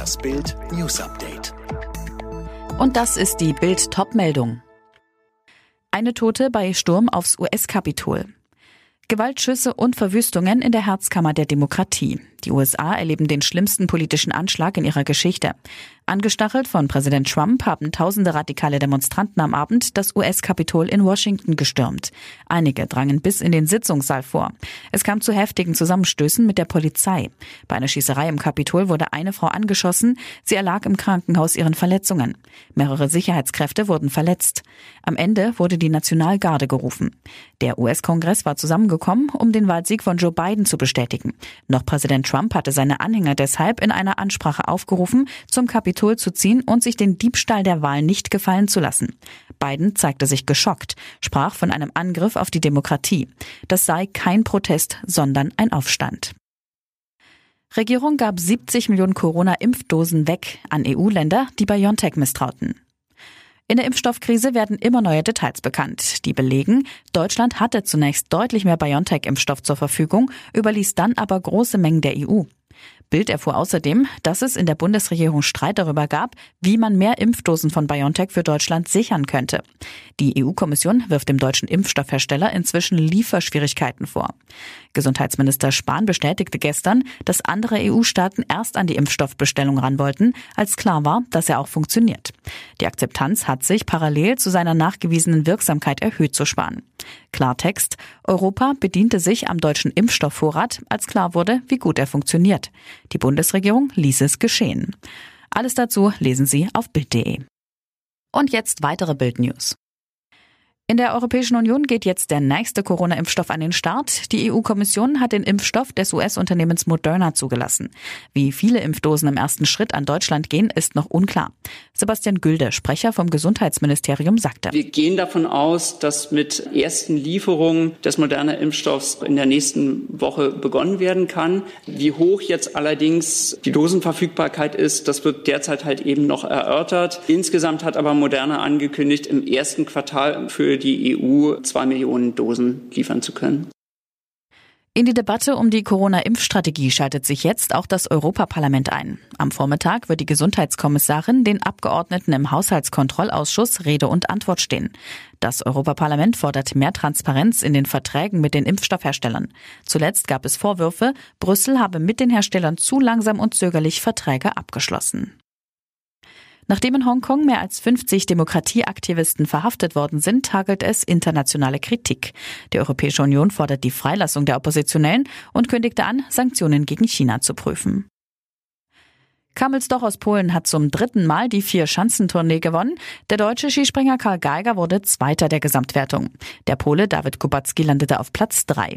Das Bild News Update. Und das ist die Bild Topmeldung. Eine Tote bei Sturm aufs US-Kapitol. Gewaltschüsse und Verwüstungen in der Herzkammer der Demokratie. Die USA erleben den schlimmsten politischen Anschlag in ihrer Geschichte. Angestachelt von Präsident Trump haben tausende radikale Demonstranten am Abend das US-Kapitol in Washington gestürmt. Einige drangen bis in den Sitzungssaal vor. Es kam zu heftigen Zusammenstößen mit der Polizei. Bei einer Schießerei im Kapitol wurde eine Frau angeschossen. Sie erlag im Krankenhaus ihren Verletzungen. Mehrere Sicherheitskräfte wurden verletzt. Am Ende wurde die Nationalgarde gerufen. Der US-Kongress war zusammengekommen, um den Wahlsieg von Joe Biden zu bestätigen. Noch Präsident Trump hatte seine Anhänger deshalb in einer Ansprache aufgerufen, zum Kapitol zu ziehen und sich den Diebstahl der Wahl nicht gefallen zu lassen. Biden zeigte sich geschockt, sprach von einem Angriff auf die Demokratie. Das sei kein Protest, sondern ein Aufstand. Regierung gab 70 Millionen Corona-Impfdosen weg an EU-Länder, die BioNTech misstrauten. In der Impfstoffkrise werden immer neue Details bekannt, die belegen, Deutschland hatte zunächst deutlich mehr BioNTech-Impfstoff zur Verfügung, überließ dann aber große Mengen der EU. Bild erfuhr außerdem, dass es in der Bundesregierung Streit darüber gab, wie man mehr Impfdosen von BioNTech für Deutschland sichern könnte. Die EU-Kommission wirft dem deutschen Impfstoffhersteller inzwischen Lieferschwierigkeiten vor. Gesundheitsminister Spahn bestätigte gestern, dass andere EU-Staaten erst an die Impfstoffbestellung ran wollten, als klar war, dass er auch funktioniert. Die Akzeptanz hat sich parallel zu seiner nachgewiesenen Wirksamkeit erhöht, zu Spahn. Klartext, Europa bediente sich am deutschen Impfstoffvorrat, als klar wurde, wie gut er funktioniert. Die Bundesregierung ließ es geschehen. Alles dazu lesen Sie auf Bild.de. Und jetzt weitere Bild-News. In der Europäischen Union geht jetzt der nächste Corona-Impfstoff an den Start. Die EU-Kommission hat den Impfstoff des US-Unternehmens Moderna zugelassen. Wie viele Impfdosen im ersten Schritt an Deutschland gehen, ist noch unklar. Sebastian Gülde, Sprecher vom Gesundheitsministerium, sagte. Wir gehen davon aus, dass mit ersten Lieferungen des Moderna-Impfstoffs in der nächsten Woche begonnen werden kann. Wie hoch jetzt allerdings die Dosenverfügbarkeit ist, das wird derzeit halt eben noch erörtert. Insgesamt hat aber Moderna angekündigt, im ersten Quartal für die EU zwei Millionen Dosen liefern zu können. In die Debatte um die Corona-Impfstrategie schaltet sich jetzt auch das Europaparlament ein. Am Vormittag wird die Gesundheitskommissarin den Abgeordneten im Haushaltskontrollausschuss Rede und Antwort stehen. Das Europaparlament fordert mehr Transparenz in den Verträgen mit den Impfstoffherstellern. Zuletzt gab es Vorwürfe, Brüssel habe mit den Herstellern zu langsam und zögerlich Verträge abgeschlossen. Nachdem in Hongkong mehr als 50 Demokratieaktivisten verhaftet worden sind, hagelt es internationale Kritik. Die Europäische Union fordert die Freilassung der Oppositionellen und kündigte an, Sanktionen gegen China zu prüfen. Kamelsdoch aus Polen hat zum dritten Mal die Vier-Schanzentournee gewonnen. Der deutsche Skispringer Karl Geiger wurde Zweiter der Gesamtwertung. Der Pole David Kubacki landete auf Platz drei.